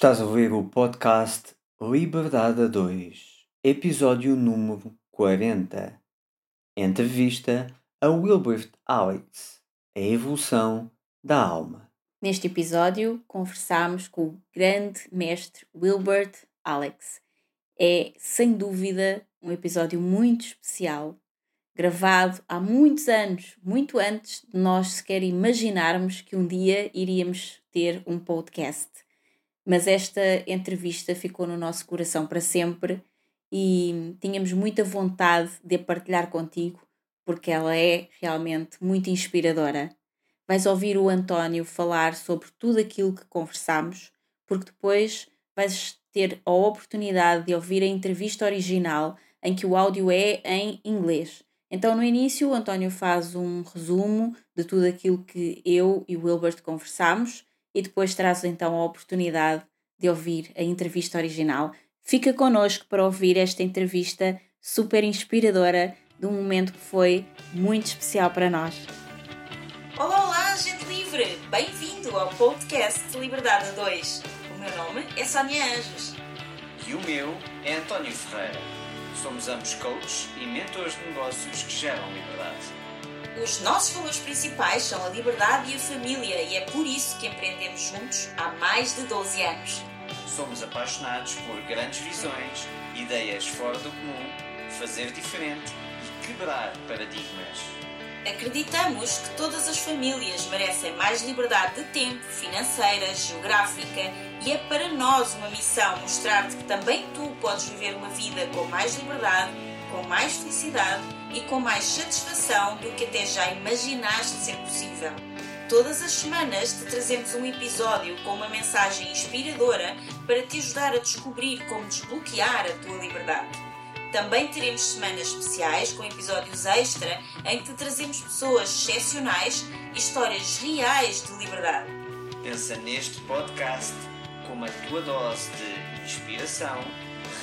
Estás a ouvir o podcast Liberdade a 2, episódio número 40. Entrevista a Wilbert Alex, a evolução da alma. Neste episódio, conversamos com o grande mestre Wilbert Alex. É, sem dúvida, um episódio muito especial, gravado há muitos anos, muito antes de nós sequer imaginarmos que um dia iríamos ter um podcast mas esta entrevista ficou no nosso coração para sempre e tínhamos muita vontade de a partilhar contigo porque ela é realmente muito inspiradora. Vais ouvir o António falar sobre tudo aquilo que conversamos, porque depois vais ter a oportunidade de ouvir a entrevista original em que o áudio é em inglês. Então, no início, o António faz um resumo de tudo aquilo que eu e o Wilbert conversamos e depois traz então a oportunidade de ouvir a entrevista original. Fica connosco para ouvir esta entrevista super inspiradora de um momento que foi muito especial para nós. Olá, olá, gente livre! Bem-vindo ao podcast Liberdade 2. O meu nome é Sónia Anjos. E o meu é António Ferreira. Somos ambos coaches e mentores de negócios que geram liberdade. Os nossos valores principais são a liberdade e a família e é por isso que empreendemos juntos há mais de 12 anos. Somos apaixonados por grandes visões, ideias fora do comum, fazer diferente e quebrar paradigmas. Acreditamos que todas as famílias merecem mais liberdade de tempo, financeira, geográfica e é para nós uma missão mostrar-te que também tu podes viver uma vida com mais liberdade, com mais felicidade e com mais satisfação do que até já imaginaste ser possível. Todas as semanas te trazemos um episódio com uma mensagem inspiradora para te ajudar a descobrir como desbloquear a tua liberdade. Também teremos semanas especiais com episódios extra em que te trazemos pessoas excepcionais e histórias reais de liberdade. Pensa neste podcast como a tua dose de inspiração,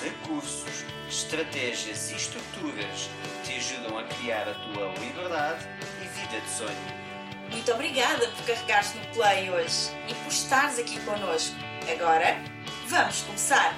recursos, estratégias e estruturas que te ajudam a criar a tua liberdade e vida de sonho. Muito obrigada por carregares no play hoje e por estares aqui connosco. Agora, vamos começar!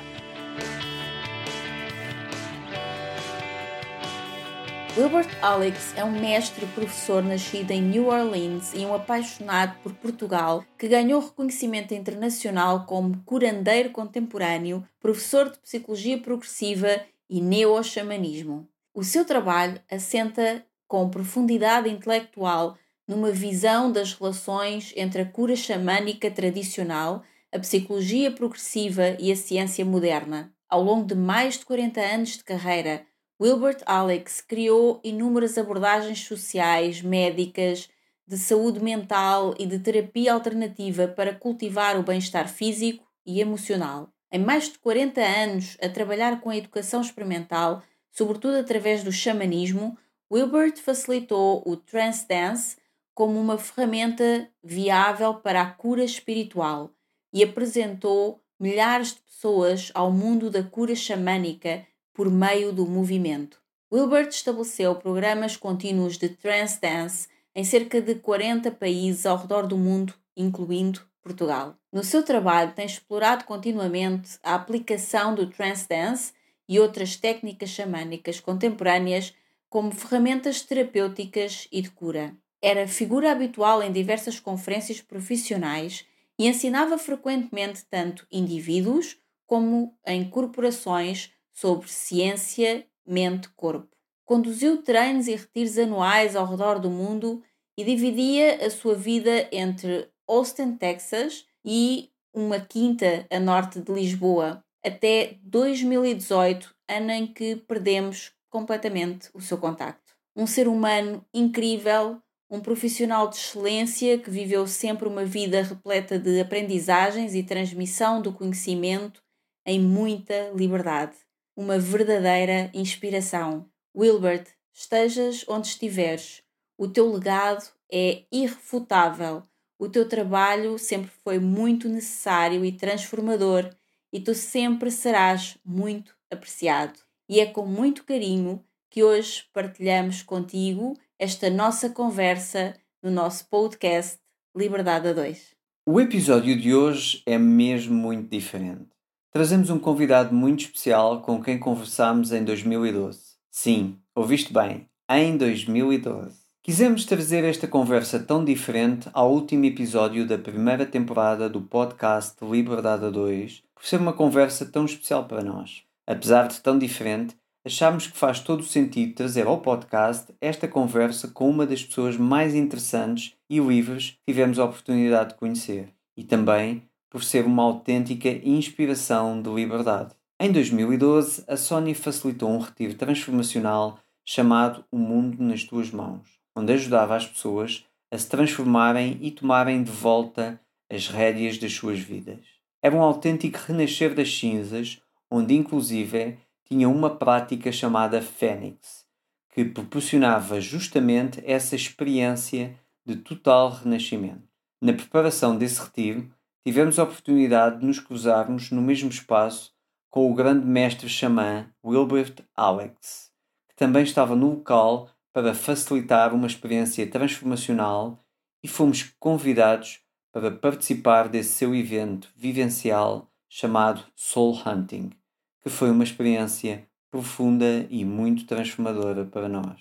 Wilbert Alex é um mestre professor nascido em New Orleans e um apaixonado por Portugal que ganhou reconhecimento internacional como curandeiro contemporâneo, professor de psicologia progressiva e neo-xamanismo. O seu trabalho assenta com profundidade intelectual numa visão das relações entre a cura xamânica tradicional, a psicologia progressiva e a ciência moderna. Ao longo de mais de 40 anos de carreira, Wilbert Alex criou inúmeras abordagens sociais, médicas, de saúde mental e de terapia alternativa para cultivar o bem-estar físico e emocional. Em mais de 40 anos a trabalhar com a educação experimental, sobretudo através do xamanismo, Wilbert facilitou o trance dance, como uma ferramenta viável para a cura espiritual e apresentou milhares de pessoas ao mundo da cura xamânica por meio do movimento. Wilbert estabeleceu programas contínuos de trance dance em cerca de 40 países ao redor do mundo, incluindo Portugal. No seu trabalho, tem explorado continuamente a aplicação do trance dance e outras técnicas xamânicas contemporâneas como ferramentas terapêuticas e de cura. Era figura habitual em diversas conferências profissionais e ensinava frequentemente tanto indivíduos como em corporações sobre ciência, mente, corpo. Conduziu treinos e retiros anuais ao redor do mundo e dividia a sua vida entre Austin, Texas e uma quinta a norte de Lisboa, até 2018, ano em que perdemos completamente o seu contacto. Um ser humano incrível, um profissional de excelência que viveu sempre uma vida repleta de aprendizagens e transmissão do conhecimento em muita liberdade. Uma verdadeira inspiração. Wilbert, estejas onde estiveres, o teu legado é irrefutável. O teu trabalho sempre foi muito necessário e transformador e tu sempre serás muito apreciado. E é com muito carinho que hoje partilhamos contigo esta nossa conversa no nosso podcast Liberdade a 2. O episódio de hoje é mesmo muito diferente. Trazemos um convidado muito especial com quem conversámos em 2012. Sim, ouviste bem, em 2012. Quisemos trazer esta conversa tão diferente ao último episódio da primeira temporada do podcast Liberdade 2, por ser uma conversa tão especial para nós. Apesar de tão diferente, achámos que faz todo o sentido trazer ao podcast esta conversa com uma das pessoas mais interessantes e livres que tivemos a oportunidade de conhecer, e também por ser uma autêntica inspiração de liberdade. Em 2012, a Sony facilitou um retiro transformacional chamado O Mundo nas Tuas Mãos, onde ajudava as pessoas a se transformarem e tomarem de volta as rédeas das suas vidas. Era um autêntico renascer das cinzas, onde inclusive tinha uma prática chamada Fênix, que proporcionava justamente essa experiência de total renascimento. Na preparação desse retiro, tivemos a oportunidade de nos cruzarmos no mesmo espaço com o grande mestre xamã Wilbert Alex, que também estava no local para facilitar uma experiência transformacional e fomos convidados para participar desse seu evento vivencial chamado Soul Hunting que foi uma experiência profunda e muito transformadora para nós.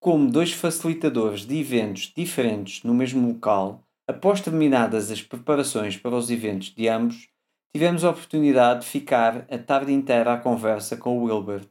Como dois facilitadores de eventos diferentes no mesmo local, após terminadas as preparações para os eventos de ambos, tivemos a oportunidade de ficar a tarde inteira à conversa com o Wilbert,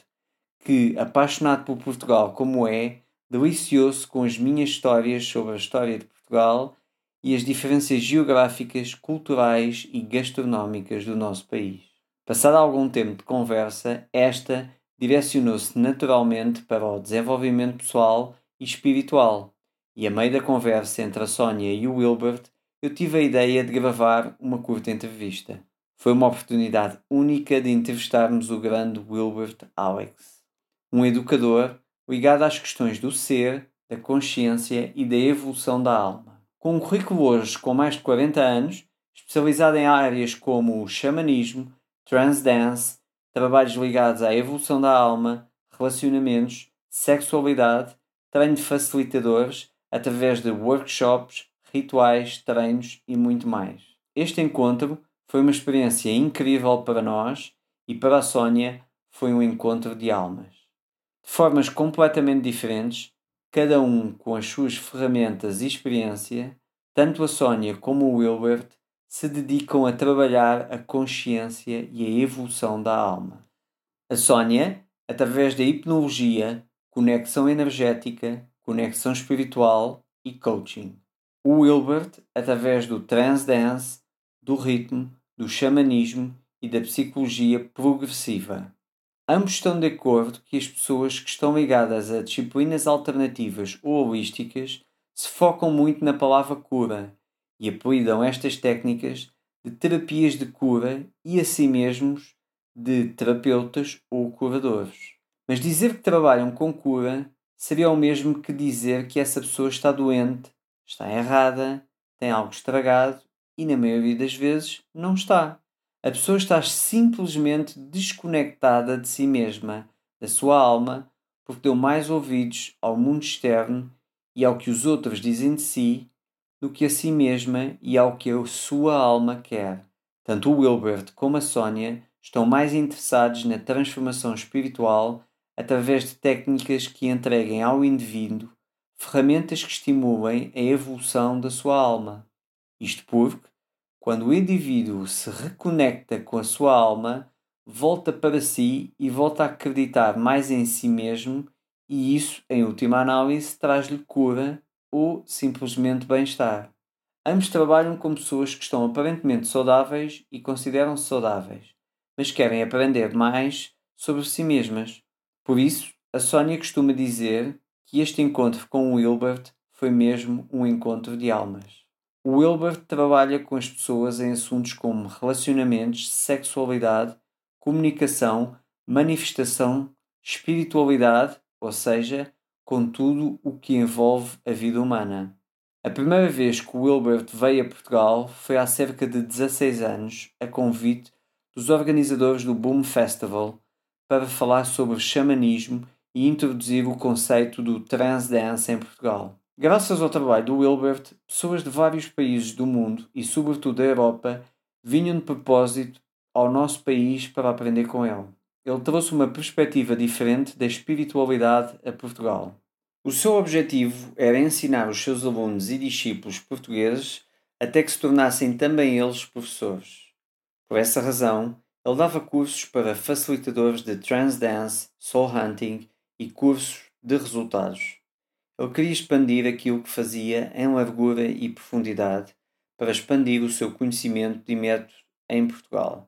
que, apaixonado por Portugal como é, deliciou-se com as minhas histórias sobre a história de Portugal e as diferenças geográficas, culturais e gastronómicas do nosso país. Passado algum tempo de conversa, esta direcionou-se naturalmente para o desenvolvimento pessoal e espiritual, e a meio da conversa entre a Sónia e o Wilbert, eu tive a ideia de gravar uma curta entrevista. Foi uma oportunidade única de entrevistarmos o grande Wilbert Alex, um educador ligado às questões do ser, da consciência e da evolução da alma. Com um currículo hoje com mais de 40 anos, especializado em áreas como o xamanismo, transdance, trabalhos ligados à evolução da alma, relacionamentos, sexualidade, treino de facilitadores através de workshops, rituais, treinos e muito mais. Este encontro foi uma experiência incrível para nós e para a Sónia foi um encontro de almas. De formas completamente diferentes, cada um com as suas ferramentas e experiência, tanto a Sónia como o Wilbert se dedicam a trabalhar a consciência e a evolução da alma. A Sónia, através da hipnologia, conexão energética, conexão espiritual e coaching. O Wilbert, através do transdance, do ritmo, do xamanismo e da psicologia progressiva. Ambos estão de acordo que as pessoas que estão ligadas a disciplinas alternativas ou holísticas se focam muito na palavra cura e apelidam estas técnicas de terapias de cura e a si mesmos de terapeutas ou curadores. Mas dizer que trabalham com cura seria o mesmo que dizer que essa pessoa está doente, está errada, tem algo estragado e, na maioria das vezes, não está. A pessoa está simplesmente desconectada de si mesma, da sua alma, porque deu mais ouvidos ao mundo externo e ao que os outros dizem de si do que a si mesma e ao que a sua alma quer. Tanto o Wilbert como a Sónia estão mais interessados na transformação espiritual através de técnicas que entreguem ao indivíduo ferramentas que estimulem a evolução da sua alma. Isto porque, quando o indivíduo se reconecta com a sua alma, volta para si e volta a acreditar mais em si mesmo, e isso, em última análise, traz-lhe cura ou simplesmente bem-estar. Ambos trabalham com pessoas que estão aparentemente saudáveis e consideram-se saudáveis, mas querem aprender mais sobre si mesmas. Por isso, a Sónia costuma dizer que este encontro com o Wilbert foi mesmo um encontro de almas. O Wilbert trabalha com as pessoas em assuntos como relacionamentos, sexualidade, comunicação, manifestação, espiritualidade, ou seja, com tudo o que envolve a vida humana. A primeira vez que o Wilbert veio a Portugal foi há cerca de 16 anos, a convite dos organizadores do Boom Festival, para falar sobre xamanismo e introduzir o conceito do transdance em Portugal. Graças ao trabalho do Wilbert, pessoas de vários países do mundo e, sobretudo, da Europa, vinham de propósito ao nosso país para aprender com ele. Ele trouxe uma perspectiva diferente da espiritualidade a Portugal. O seu objetivo era ensinar os seus alunos e discípulos portugueses até que se tornassem também eles professores. Por essa razão, ele dava cursos para facilitadores de Transdance, Soul Hunting e cursos de resultados. Ele queria expandir aquilo que fazia em largura e profundidade para expandir o seu conhecimento de método em Portugal.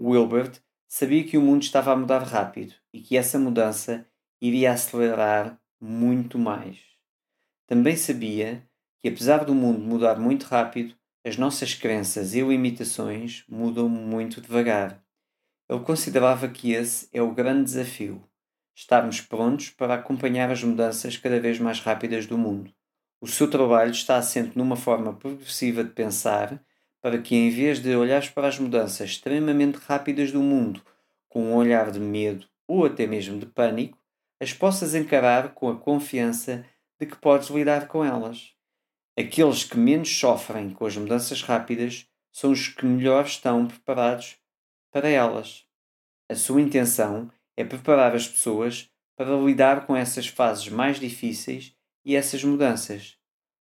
Wilbert sabia que o mundo estava a mudar rápido e que essa mudança iria acelerar muito mais. Também sabia que, apesar do mundo mudar muito rápido, as nossas crenças e limitações mudam muito devagar. Ele considerava que esse é o grande desafio estarmos prontos para acompanhar as mudanças cada vez mais rápidas do mundo. O seu trabalho está assente numa forma progressiva de pensar para que, em vez de olhares para as mudanças extremamente rápidas do mundo com um olhar de medo ou até mesmo de pânico, as possas encarar com a confiança de que podes lidar com elas. Aqueles que menos sofrem com as mudanças rápidas são os que melhor estão preparados para elas. A sua intenção é preparar as pessoas para lidar com essas fases mais difíceis e essas mudanças.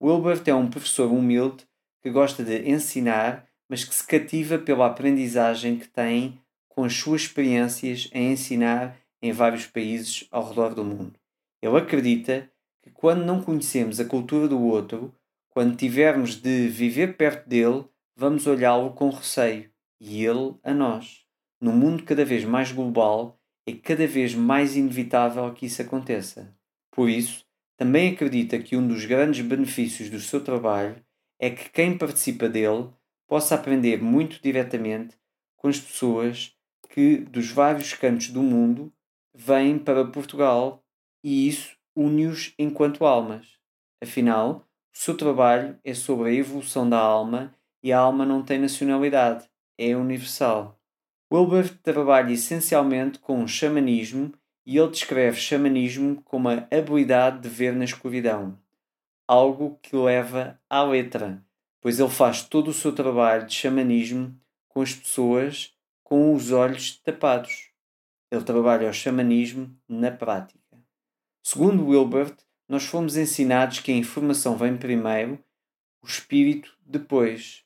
Wilbert é um professor humilde que gosta de ensinar, mas que se cativa pela aprendizagem que tem com as suas experiências em ensinar em vários países ao redor do mundo. Ele acredita que quando não conhecemos a cultura do outro, quando tivermos de viver perto dele, vamos olhá-lo com receio e ele a nós. Num mundo cada vez mais global, é cada vez mais inevitável que isso aconteça. Por isso, também acredita que um dos grandes benefícios do seu trabalho é que quem participa dele possa aprender muito diretamente com as pessoas que dos vários cantos do mundo vêm para Portugal e isso une-os enquanto almas. Afinal, o seu trabalho é sobre a evolução da alma e a alma não tem nacionalidade, é universal. Wilbert trabalha essencialmente com o xamanismo e ele descreve xamanismo como a habilidade de ver na escuridão, algo que leva à letra, pois ele faz todo o seu trabalho de xamanismo com as pessoas com os olhos tapados. Ele trabalha o xamanismo na prática. Segundo Wilbert, nós fomos ensinados que a informação vem primeiro, o espírito depois.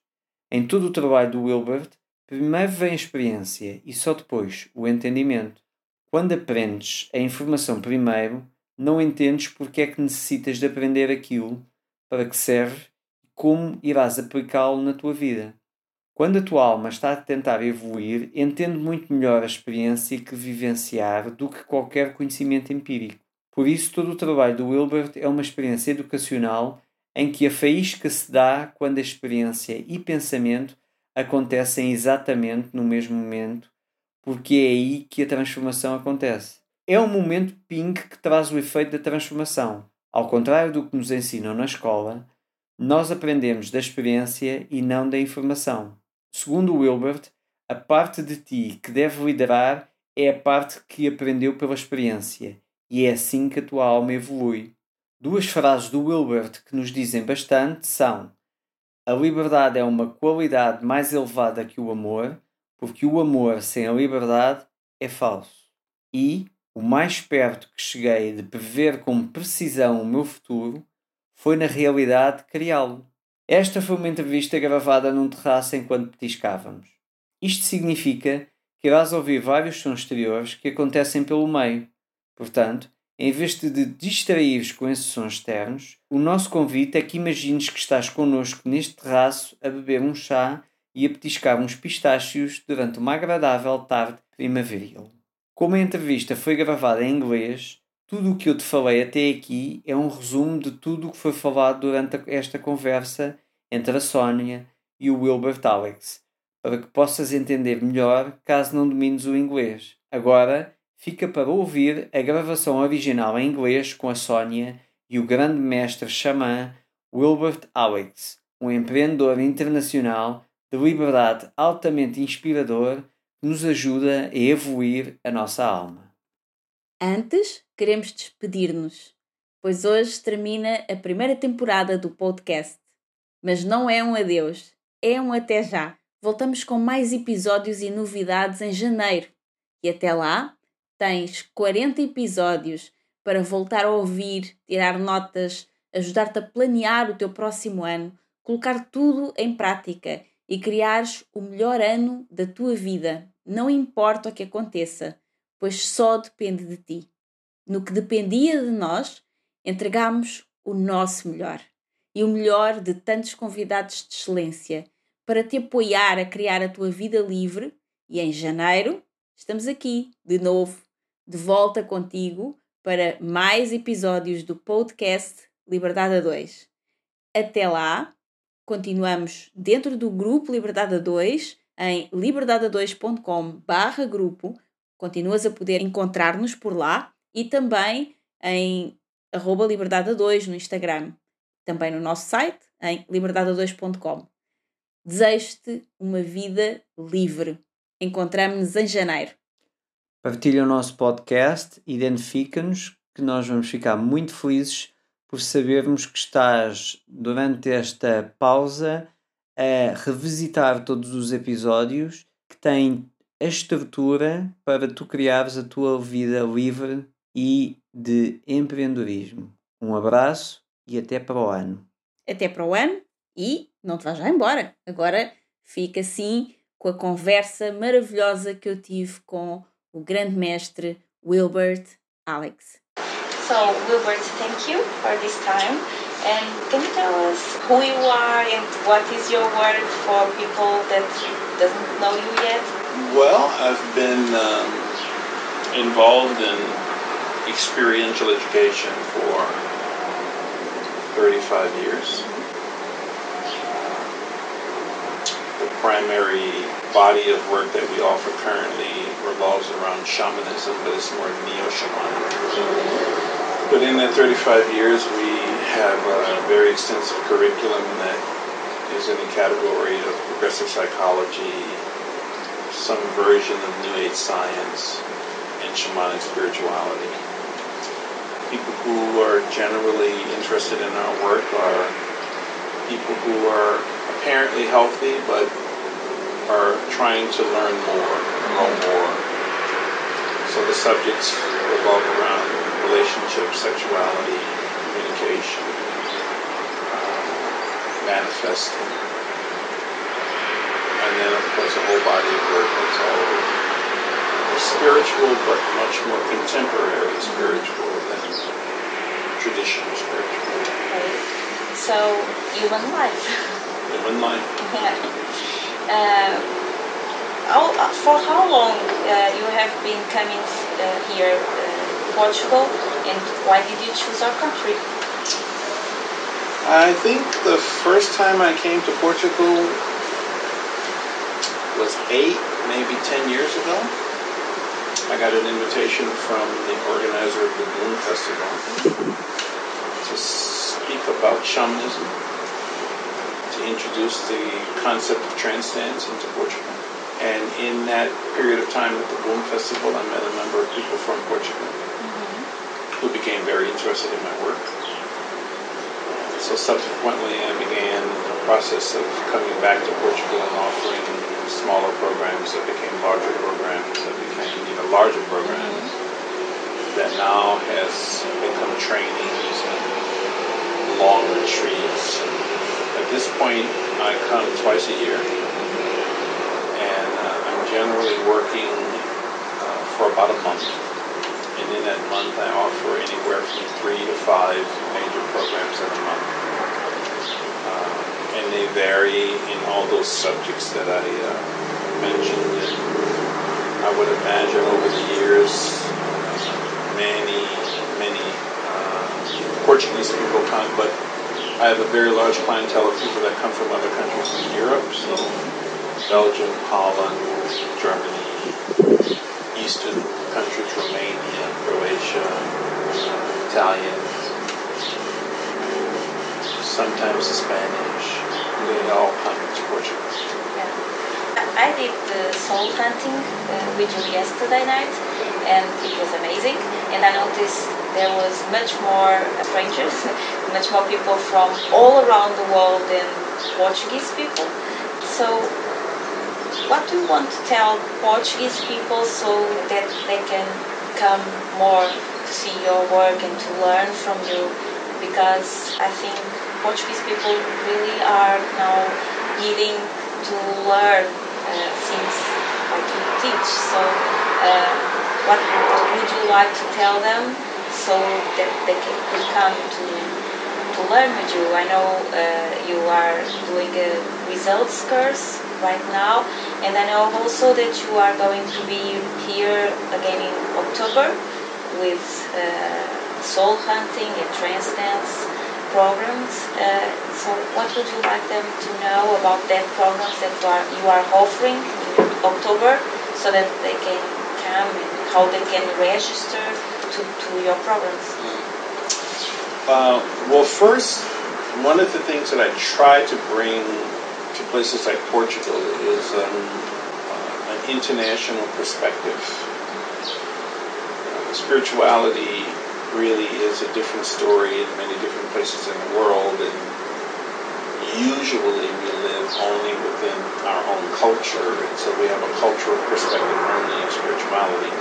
Em todo o trabalho do Wilbert, Primeiro vem a experiência e só depois o entendimento. Quando aprendes a informação primeiro, não entendes porque é que necessitas de aprender aquilo, para que serve e como irás aplicá-lo na tua vida. Quando a tua alma está a tentar evoluir, entende muito melhor a experiência que vivenciar do que qualquer conhecimento empírico. Por isso, todo o trabalho do Wilbert é uma experiência educacional em que a faísca se dá quando a experiência e pensamento acontecem exatamente no mesmo momento, porque é aí que a transformação acontece. É o momento ping que traz o efeito da transformação. Ao contrário do que nos ensinam na escola, nós aprendemos da experiência e não da informação. Segundo Wilbert, a parte de ti que deve liderar é a parte que aprendeu pela experiência, e é assim que a tua alma evolui. Duas frases do Wilbert que nos dizem bastante são: a liberdade é uma qualidade mais elevada que o amor, porque o amor sem a liberdade é falso. E o mais perto que cheguei de prever com precisão o meu futuro foi na realidade criá-lo. Esta foi uma entrevista gravada num terraço enquanto petiscávamos. Isto significa que irás ouvir vários sons exteriores que acontecem pelo meio. Portanto, em vez de te distraíres com esses sons externos, o nosso convite é que imagines que estás connosco neste terraço a beber um chá e a petiscar uns pistácios durante uma agradável tarde primaveril. Como a entrevista foi gravada em inglês, tudo o que eu te falei até aqui é um resumo de tudo o que foi falado durante esta conversa entre a Sónia e o Wilbert Alex, para que possas entender melhor caso não domines o inglês. Agora, fica para ouvir a gravação original em inglês com a Sónia e o grande mestre xamã Wilbert Alex, um empreendedor internacional de liberdade altamente inspirador que nos ajuda a evoluir a nossa alma. Antes, queremos despedir-nos, pois hoje termina a primeira temporada do podcast. Mas não é um adeus, é um até já. Voltamos com mais episódios e novidades em janeiro. E até lá, tens 40 episódios para voltar a ouvir, tirar notas, ajudar-te a planear o teu próximo ano, colocar tudo em prática e criares o melhor ano da tua vida, não importa o que aconteça, pois só depende de ti. No que dependia de nós, entregamos o nosso melhor e o melhor de tantos convidados de excelência para te apoiar a criar a tua vida livre. E em janeiro estamos aqui de novo, de volta contigo para mais episódios do podcast Liberdade a 2. Até lá, continuamos dentro do grupo Liberdade a 2 em liberdade2.com grupo. Continuas a poder encontrar-nos por lá e também em arroba liberdade 2 no Instagram. Também no nosso site em liberdade2.com. Desejo-te uma vida livre. Encontramos-nos em janeiro. Partilha o nosso podcast, identifica-nos, que nós vamos ficar muito felizes por sabermos que estás, durante esta pausa, a revisitar todos os episódios que têm a estrutura para tu criares a tua vida livre e de empreendedorismo. Um abraço e até para o ano. Até para o ano e não te vais já embora. Agora fica assim com a conversa maravilhosa que eu tive com o grande mestre Wilbert Alex. So, Wilbert, thank you for this time. And can you tell us who you are and what is your work for people that doesn't know you yet? Well, I've been um, involved in experiential education for 35 years. The primary body of work that we offer currently revolves around shamanism, but it's more neo-shamanic. But in that 35 years, we have a very extensive curriculum that is in the category of progressive psychology, some version of New Age science, and shamanic spirituality. People who are generally interested in our work are people who are apparently healthy but are trying to learn more, know more. So the subjects revolve around relationship, sexuality, communication, uh, manifesting. And then, of course, a whole body of work that's all spiritual, but much more contemporary spiritual than traditional spiritual. Okay. So, human life. Human life. yeah. Uh, how, for how long uh, you have been coming uh, here Portugal, and why did you choose our country? I think the first time I came to Portugal was eight, maybe ten years ago. I got an invitation from the organizer of the Boom Festival to speak about shamanism, to introduce the concept of trance dance into Portugal. And in that period of time at the Boom Festival, I met a number of people from Portugal mm-hmm. who became very interested in my work. So subsequently, I began a process of coming back to Portugal and offering smaller programs that became larger programs that became even larger programs that now has become trainings and long retreats. At this point, I come twice a year, and uh, I'm generally working uh, for about a month and in that month I offer anywhere from three to five major programs a month. And they vary in all those subjects that I uh, mentioned. And I would imagine over the years, many, many uh, Portuguese people come, but I have a very large clientele of people that come from other countries in Europe, so Belgium, Holland, Germany, Eastern countries, Romania, Croatia, Italian, sometimes Spanish. They all to Portugal. Yeah. I did the soul hunting uh, with you yesterday night, and it was amazing. And I noticed there was much more strangers, much more people from all around the world than Portuguese people. So what do you want to tell Portuguese people so that they can come more to see your work and to learn from you? Because I think Portuguese people really are now needing to learn uh, things like you teach. So, uh, what would you like to tell them so that they can could come to to learn with you? I know uh, you are doing a results course right now, and I know also that you are going to be here again in October with uh, soul hunting and trance dance programs. Uh, so, what would you like them to know about that programs that you are, you are offering in October, so that they can come and how they can register to, to your programs? Uh, well, first, one of the things that I try to bring to places like Portugal is um, uh, an international perspective. Uh, spirituality really is a different story in many different places in the world, and usually we live only within our own culture, and so we have a cultural perspective only of spirituality.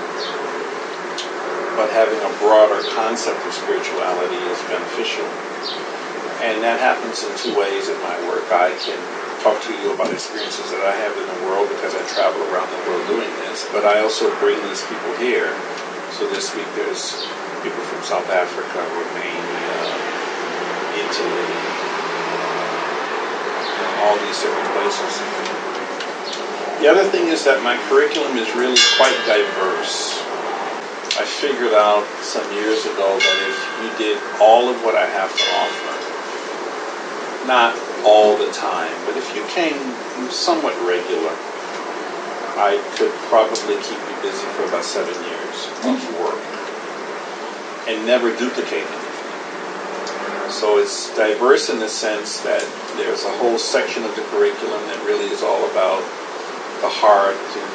But having a broader concept of spirituality is beneficial. And that happens in two ways in my work. I can talk to you about experiences that I have in the world because I travel around the world doing this, but I also bring these people here. So this week there's people from South Africa, Romania, Italy, uh, all these different places. The other thing is that my curriculum is really quite diverse. I figured out some years ago that if you did all of what I have to offer, not all the time, but if you came somewhat regular, I could probably keep you busy for about seven years of work and never duplicate anything. So it's diverse in the sense that there's a whole section of the curriculum that really is all about the heart and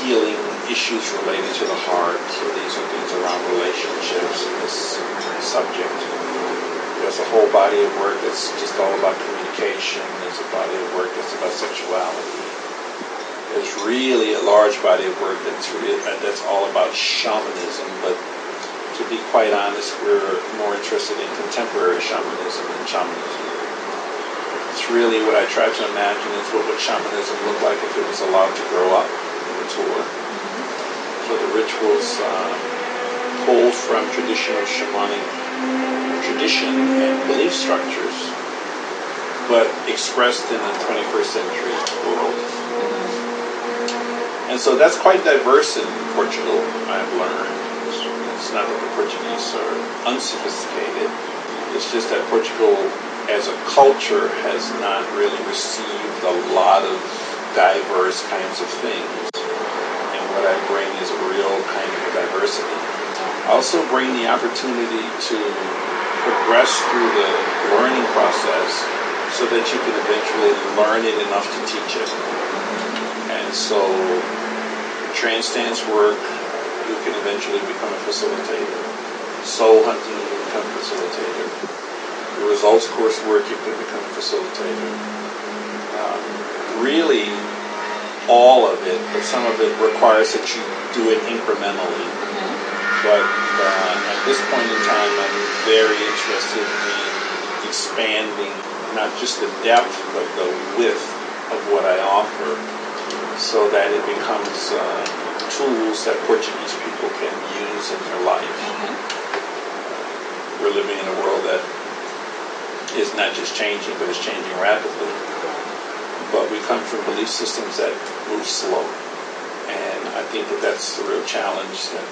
healing issues related to the heart. So these are things around relationships in this subject. There's a whole body of work that's just all about communication. There's a body of work that's about sexuality. There's really a large body of work that's really, that's all about shamanism, but to be quite honest, we're more interested in contemporary shamanism than shamanism. It's really what I try to imagine is what would shamanism look like if it was allowed to grow up and mature. So the rituals uh, pull from traditional shamanic tradition and belief structures, but expressed in the 21st century world. And so that's quite diverse in Portugal, I've learned. It's not that the Portuguese are unsophisticated, it's just that Portugal as a culture has not really received a lot of diverse kinds of things. And what I bring is a real kind of diversity. I also bring the opportunity to progress through the learning process so that you can eventually learn it enough to teach it. And so dance work, you can eventually become a facilitator. Soul hunting, you can become a facilitator. The results course work, you can become a facilitator. Um, really, all of it, but some of it requires that you do it incrementally. But uh, at this point in time, I'm very interested in expanding not just the depth, but the width of what I offer so that it becomes uh, tools that Portuguese people can use in their life. Mm-hmm. We're living in a world that is not just changing, but is changing rapidly. But we come from belief systems that move slow. And I think that that's the real challenge that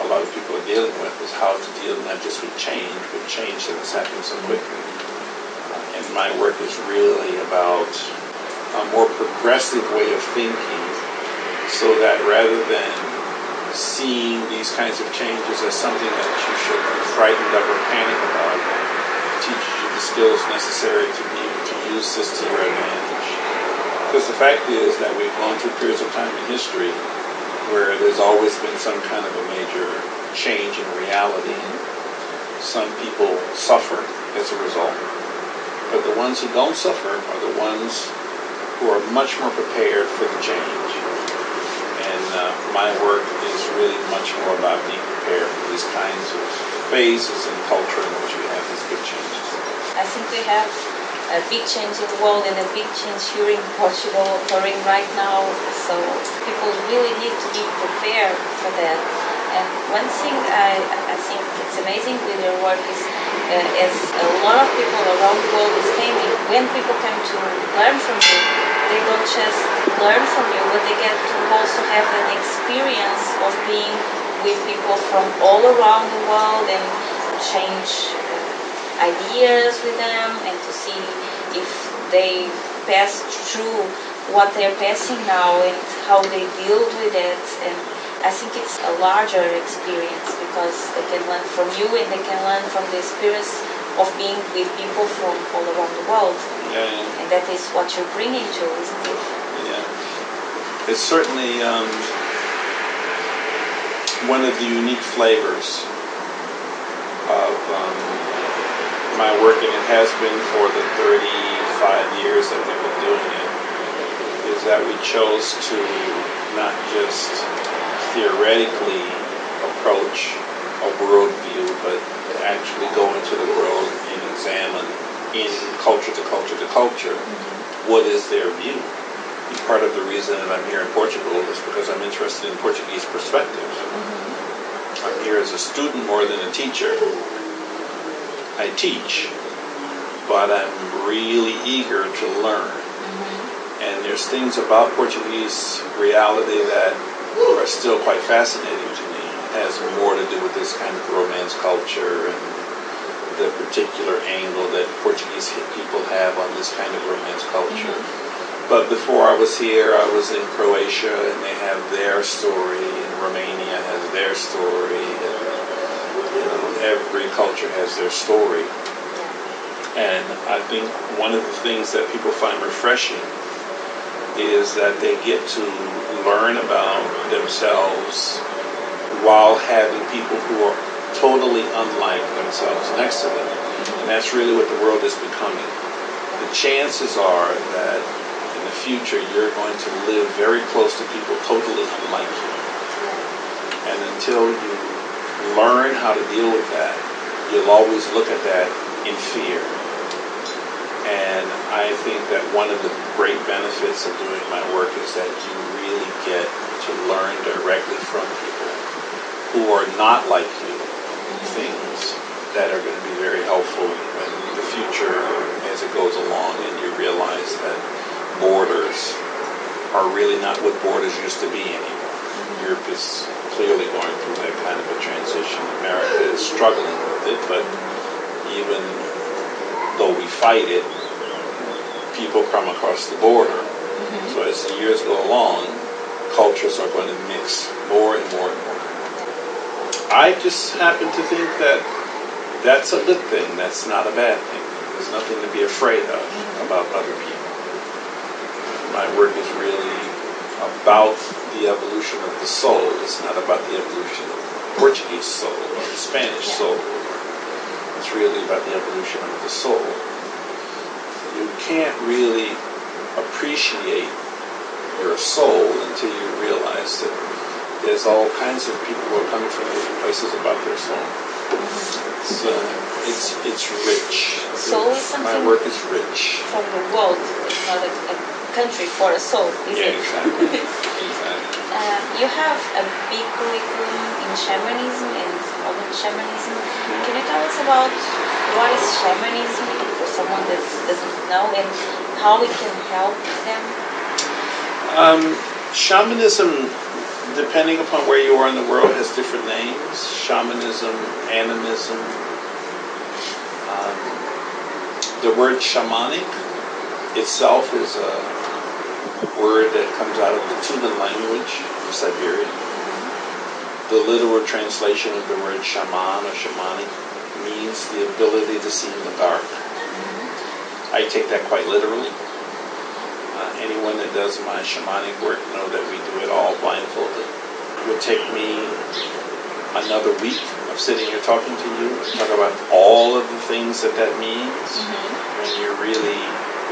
a lot of people are dealing with is how to deal not just with change, but change that is happening so quickly. And my work is really about a more progressive way of thinking so that rather than seeing these kinds of changes as something that you should be frightened of or panic about, it teaches you the skills necessary to be able to use this to your advantage. Because the fact is that we've gone through periods of time in history where there's always been some kind of a major change in reality. Some people suffer as a result, but the ones who don't suffer are the ones who are much more prepared for the change. And uh, my work is really much more about being prepared for these kinds of phases in culture in which we have these big changes. I think we have a big change in the world and a big change here in Portugal occurring right now. So people really need to be prepared for that. And one thing I, I think it's amazing with your work is uh, as a lot of people around the world is claiming when people come to learn from you, they don't just learn from you, but they get to also have an experience of being with people from all around the world and change ideas with them and to see if they pass through what they're passing now and how they deal with it. And I think it's a larger experience because they can learn from you and they can learn from the experience of being with people from all around the world. Yeah, yeah. And that is what you're bringing to, isn't it? Yeah. It's certainly um, one of the unique flavors of um, my work, and it has been for the 35 years that we've been doing it, is that we chose to not just theoretically approach a worldview, but actually go into the world and examine in culture to culture to culture mm-hmm. what is their view. And part of the reason that I'm here in Portugal is because I'm interested in Portuguese perspective. Mm-hmm. I'm here as a student more than a teacher. I teach, but I'm really eager to learn. Mm-hmm. And there's things about Portuguese reality that are still quite fascinating to me. Has more to do with this kind of romance culture and the particular angle that Portuguese people have on this kind of romance culture. Mm-hmm. But before I was here, I was in Croatia, and they have their story, and Romania has their story, and you know, every culture has their story. And I think one of the things that people find refreshing is that they get to learn about themselves while having people who are totally unlike themselves next to them. And that's really what the world is becoming. The chances are that in the future you're going to live very close to people totally unlike you. And until you learn how to deal with that, you'll always look at that in fear. And I think that one of the great benefits of doing my work is that you really get to learn directly from people who are not like you things that are going to be very helpful in the future as it goes along and you realize that borders are really not what borders used to be anymore. Mm-hmm. Europe is clearly going through that kind of a transition. America is struggling with it, but even though we fight it, people come across the border. Mm-hmm. So as the years go along, cultures are going to mix more and more and more. I just happen to think that that's a good thing. That's not a bad thing. There's nothing to be afraid of about other people. My work is really about the evolution of the soul. It's not about the evolution of the Portuguese soul or the Spanish soul. It's really about the evolution of the soul. You can't really appreciate your soul until you realize that there's all kinds of people who are coming from different places about their soul. It's, uh, it's, it's rich. Soul is something. My work is rich. From the world, it's not a, a country for a soul, is Yeah, it? exactly. exactly. Uh, you have a big curriculum in shamanism and modern shamanism. Can you tell us about what is shamanism for someone that doesn't know and how it can help them? Um, shamanism, depending upon where you are in the world, has different names. Shamanism, animism. Um, the word shamanic itself is a word that comes out of the Tuvan language of Siberia. The literal translation of the word shaman or shamanic means the ability to see in the dark. I take that quite literally. Uh, anyone that does my shamanic work know that we do it all blindfolded. It would take me another week of sitting here talking to you and talk about all of the things that that means when you really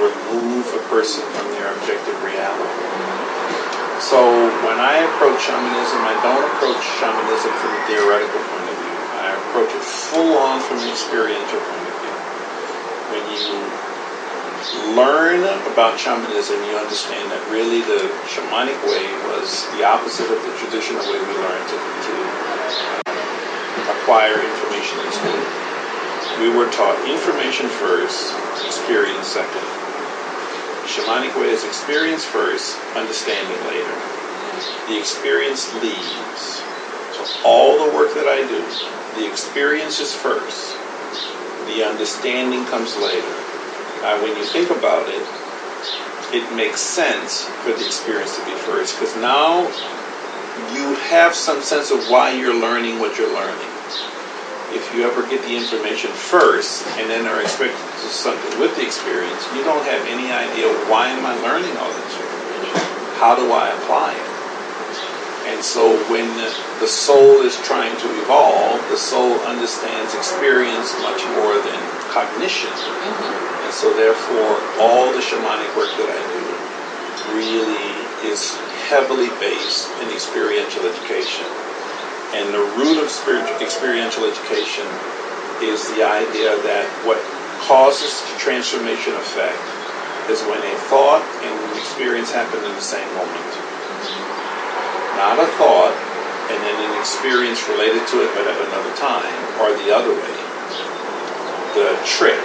remove a person from their objective reality. So when I approach shamanism, I don't approach shamanism from a theoretical point of view. I approach it full on from an experiential point of view. When you learn about shamanism, you understand that really the shamanic way was the opposite of the traditional way we learned to, to acquire information in school. We were taught information first, experience second. Shamanic way is experience first, understanding later. The experience leads. So all the work that I do, the experience is first. The understanding comes later. Now, when you think about it, it makes sense for the experience to be first because now you have some sense of why you're learning what you're learning. If you ever get the information first and then are expected to do something with the experience, you don't have any idea why am I learning all this information? How do I apply it? And so when the, the soul is trying to evolve, the soul understands experience much more than cognition. Mm-hmm. And so therefore all the shamanic work that I do really is heavily based in experiential education. And the root of spiritual experiential education is the idea that what causes the transformation effect is when a thought and an experience happen in the same moment. Not a thought and then an experience related to it but at another time, or the other way. The trick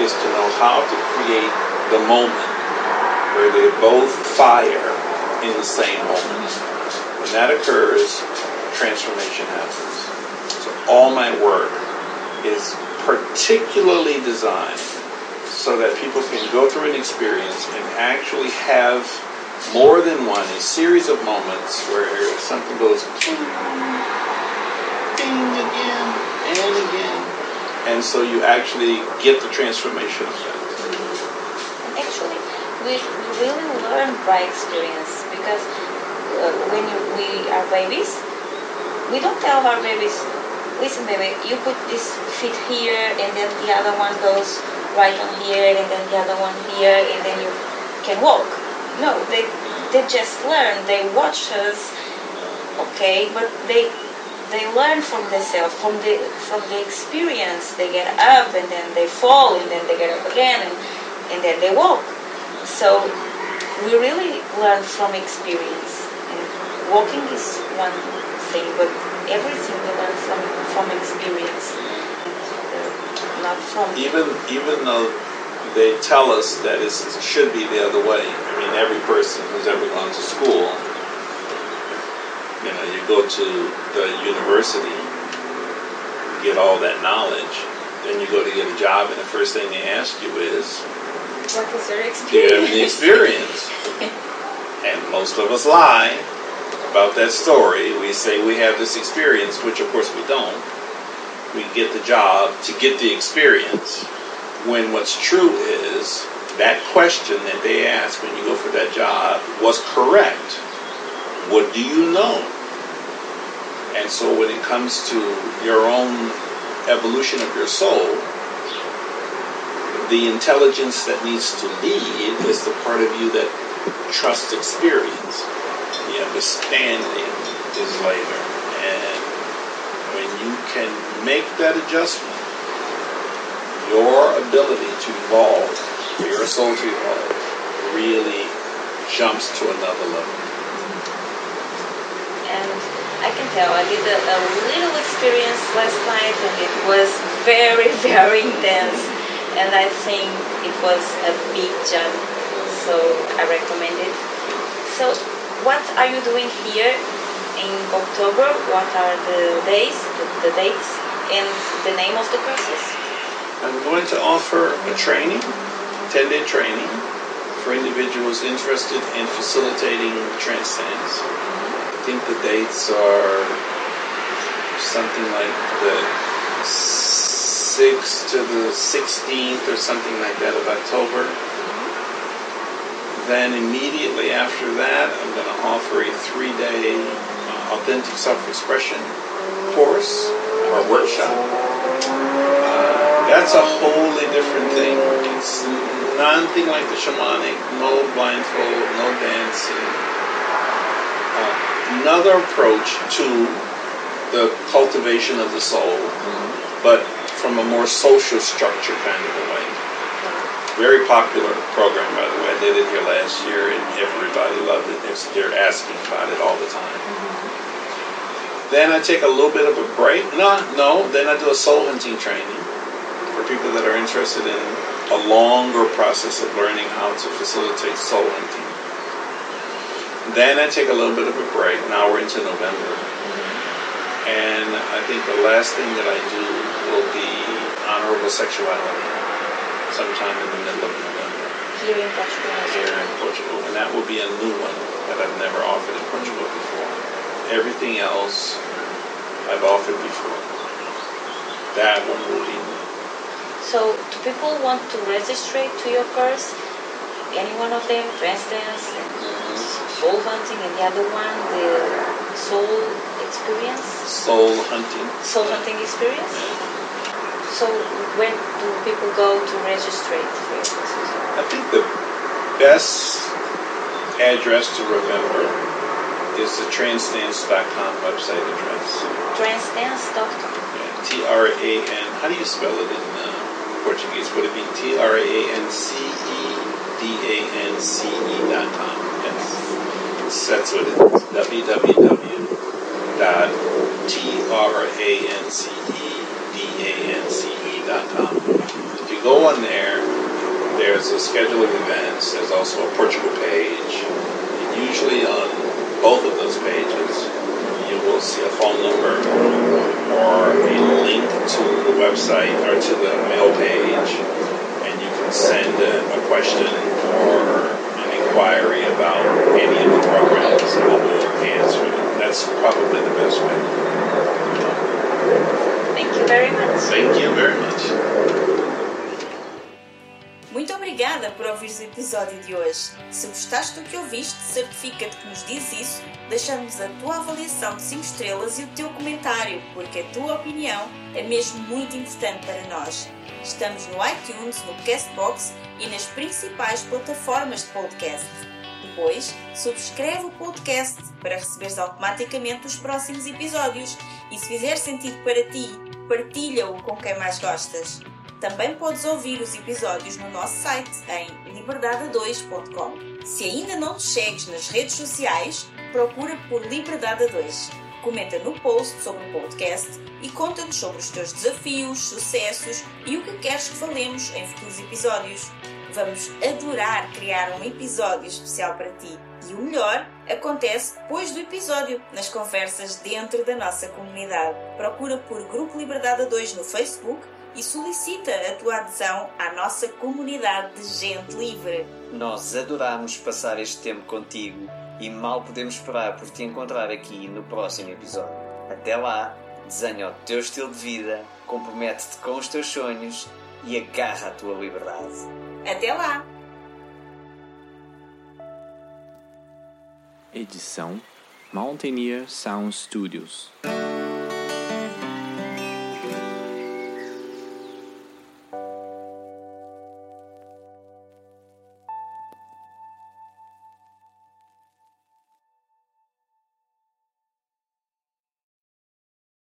is to know how to create the moment where they both fire in the same moment. When that occurs, transformation happens. So all my work is particularly designed so that people can go through an experience and actually have more than one, a series of moments where something goes ding, ding again and again. And so you actually get the transformation effect. Actually, we, really learn by experience because uh, when you, we are babies, we don't tell our babies, listen, baby, you put this feet here, and then the other one goes right on here, and then the other one here, and then you can walk. No, they they just learn. They watch us, okay, but they they learn from themselves, from the from the experience. They get up and then they fall and then they get up again and, and then they walk. So we really learn from experience. And walking is one thing, but everything we learn from from experience, uh, not from even even though they tell us that it should be the other way. I mean, every person who's ever gone to school, you know, you go to the university, get all that knowledge, then you go to get a job, and the first thing they ask you is, what was your "Do you have any experience? experience?" and most of us lie about that story. We say we have this experience, which of course we don't. We get the job to get the experience when what's true is that question that they ask when you go for that job was correct. What do you know? And so when it comes to your own evolution of your soul, the intelligence that needs to lead is the part of you that trusts experience. The understanding is later. And when you can make that adjustment, your ability to evolve, for your soul to evolve, really jumps to another level. And I can tell I did a, a little experience last night and it was very, very intense. And I think it was a big jump. So I recommend it. So what are you doing here in October? What are the days, the, the dates, and the name of the courses? I'm going to offer a training, 10 day training, for individuals interested in facilitating TranceDance. I think the dates are something like the 6th to the 16th or something like that of October. Then immediately after that, I'm going to offer a three day authentic self-expression course or workshop. Uh, that's a wholly different thing. It's nothing like the shamanic, no blindfold, no dancing. Uh, another approach to the cultivation of the soul, but from a more social structure kind of a way. Very popular program, by the way. I did it here last year, and everybody loved it. They're asking about it all the time. Then I take a little bit of a break. No, no. Then I do a soul hunting training for people that are interested in a longer process of learning how to facilitate soul hunting. Then I take a little bit of a break. Now we're into November. And I think the last thing that I do will be honorable sexuality sometime in the middle of November Here in Portugal here in Portugal. And that will be a new one that I've never offered in Portugal before. Everything else I've offered before. That one will be new. So, do people want to register to your course? Any one of them, dance, and soul hunting, and the other one, the soul experience, Soul hunting. soul hunting experience? So, where do people go to register for your courses? I think the best address to remember is the trancedance.com website address. Trancedance.com. T R A N. How do you spell it in uh, Portuguese? Would it be T R A N C E D A N C E dot com? Yes. That's what it is. com. If you go on there, there's a schedule of events. There's also a Portugal page. And usually on both of those pages, you will see a phone number or a link to the website or to the mail page, send a, a question or an inquiry about any of the programs, and we will answer it. That's probably the best way. Thank you very much. Thank you very much. Obrigada por ouvires o episódio de hoje. Se gostaste do que ouviste, certifica-te que nos dizes isso, deixando-nos a tua avaliação de 5 estrelas e o teu comentário, porque a tua opinião é mesmo muito importante para nós. Estamos no iTunes, no Castbox e nas principais plataformas de podcast. Depois, subscreve o podcast para receberes automaticamente os próximos episódios e se fizer sentido para ti, partilha-o com quem mais gostas. Também podes ouvir os episódios no nosso site em liberdade2.com. Se ainda não te segues nas redes sociais, procura por Liberdade 2. Comenta no post sobre o podcast e conta-nos sobre os teus desafios, sucessos e o que queres que falemos em futuros episódios. Vamos adorar criar um episódio especial para ti. E o melhor acontece depois do episódio, nas conversas dentro da nossa comunidade. Procura por Grupo Liberdade 2 no Facebook e solicita a tua adesão à nossa comunidade de gente livre. Nós adoramos passar este tempo contigo e mal podemos esperar por te encontrar aqui no próximo episódio. Até lá, desenha o teu estilo de vida, compromete-te com os teus sonhos e agarra a tua liberdade. Até lá! Edição Mountaineer Sound Studios.